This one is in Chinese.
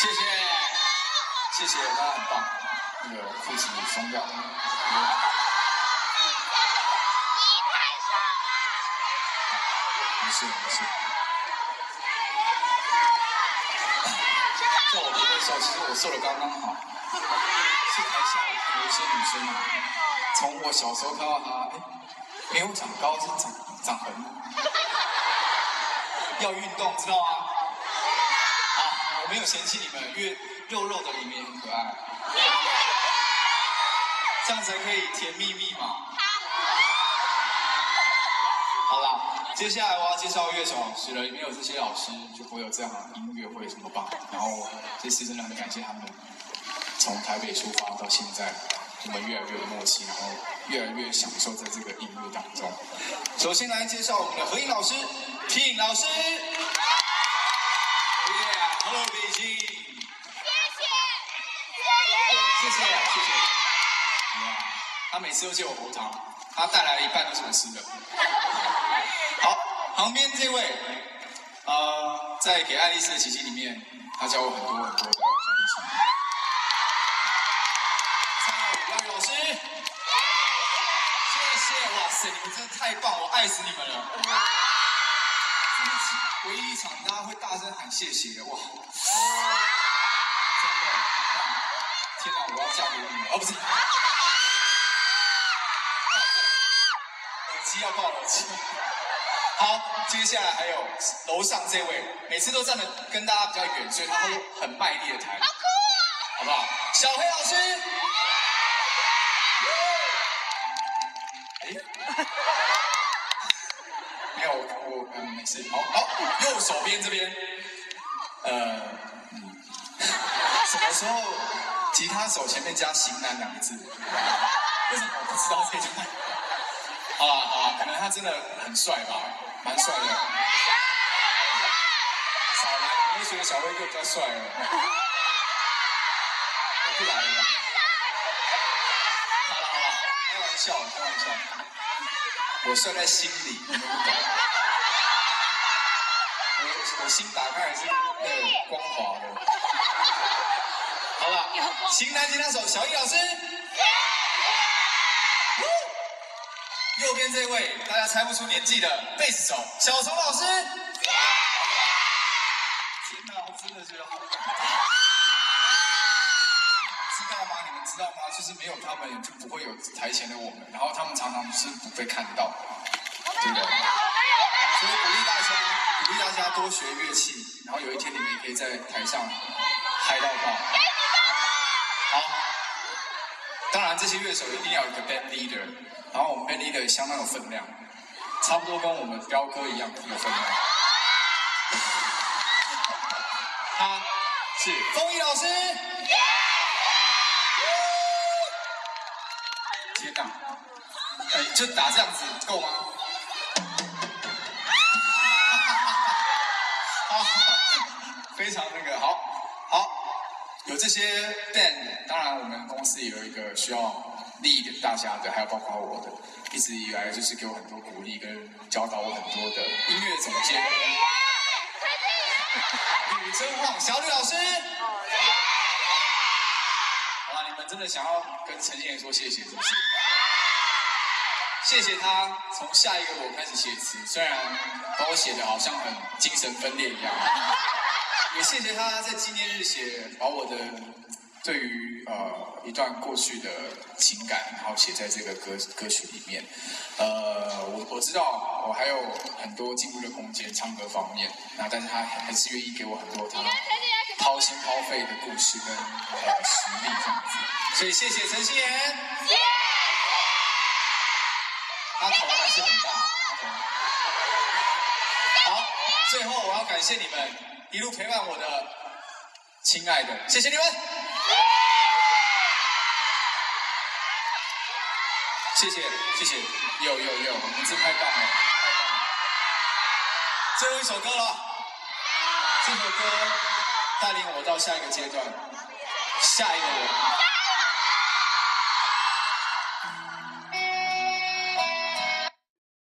谢谢，谢谢，那很棒。那个裤子松掉。没事没事。在我读的时候，其实我瘦的刚刚好。是台下有一些女生啊，从我小时候看到她，哎，没有长高，是长长横。要运动，知道吗？没有嫌弃你们，因为肉肉的里面很可爱。这样才可以甜蜜蜜嘛。好啦，接下来我要介绍乐手老师了，因为有这些老师，就不会有这样的音乐会这么棒。然后这次真的很感谢他们，从台北出发到现在，我们越来越有默契，然后越来越享受在这个音乐当中。首先来介绍我们的合音老师，T 老师。谢谢，谢谢，谢谢。他每次都借我喉糖，他带来了一半都是我吃的。好，旁边这位，呃，在给爱丽丝的奇迹里面，他教我很多很多的东西。三号五幺老师，谢谢，哇塞，你们真的太棒，我爱死你们了。这是唯一一场大家会大声喊谢谢的，哇，真的很棒。天哪，我要嫁给你们，哦不是。机要报耳机。好，接下来还有楼上这位，每次都站的跟大家比较远，所以他会很卖力的弹。好酷啊！好不好？小黑老师。哎。没有，我嗯没事。好好，右手边这边，呃，嗯，什么时候吉他手前面加“型男”两个字？为什么我不知道这段？好啊好了，可能他真的很帅吧，蛮帅的。少来，你会觉得小威哥比较帅了。我不来了。好了好了，开玩笑开玩笑。我帅在心里，你们不懂。我我心打开还是那个光滑的。好了，型男吉他手小易老师。右边这位，大家猜不出年纪的贝斯手小虫老师。天哪，我真的觉得好。知道吗？你们知道吗？就是没有他们，就不会有台前的我们。然后他们常常是不被看到的，对不对？所以鼓励大家，鼓励大家多学乐器，然后有一天你们也可以在台上嗨到爆。好，当然这些乐手一定要有一个 band leader。然后我们 band leader 相当有分量，差不多跟我们彪哥一样有分量。他是风衣老师。天哪！哎，就打这样子够吗？好，非常那个，有这些 band，当然我们公司也有一个需要。利益给大家的，还有包括我的，一直以来就是给我很多鼓励跟教导我很多的音乐总监。吕真晃，小吕老师。好了，你们真的想要跟陈建说谢谢，是不是？谢谢他从下一个我开始写词，虽然把我写的好像很精神分裂一样。也谢谢他在纪念日写把我的。对于呃一段过去的情感，然后写在这个歌歌曲里面，呃，我我知道我还有很多进步的空间，唱歌方面，那但是他还是愿意给我很多他掏心掏肺的故事跟呃实力这样子，所以谢谢陈心妍，他头还是很大，好，最后我要感谢你们一路陪伴我的亲爱的，谢谢你们。谢谢谢谢，有有有，你们真太棒了，太棒了！最后一首歌了，这首歌带领我到下一个阶段，下一个人。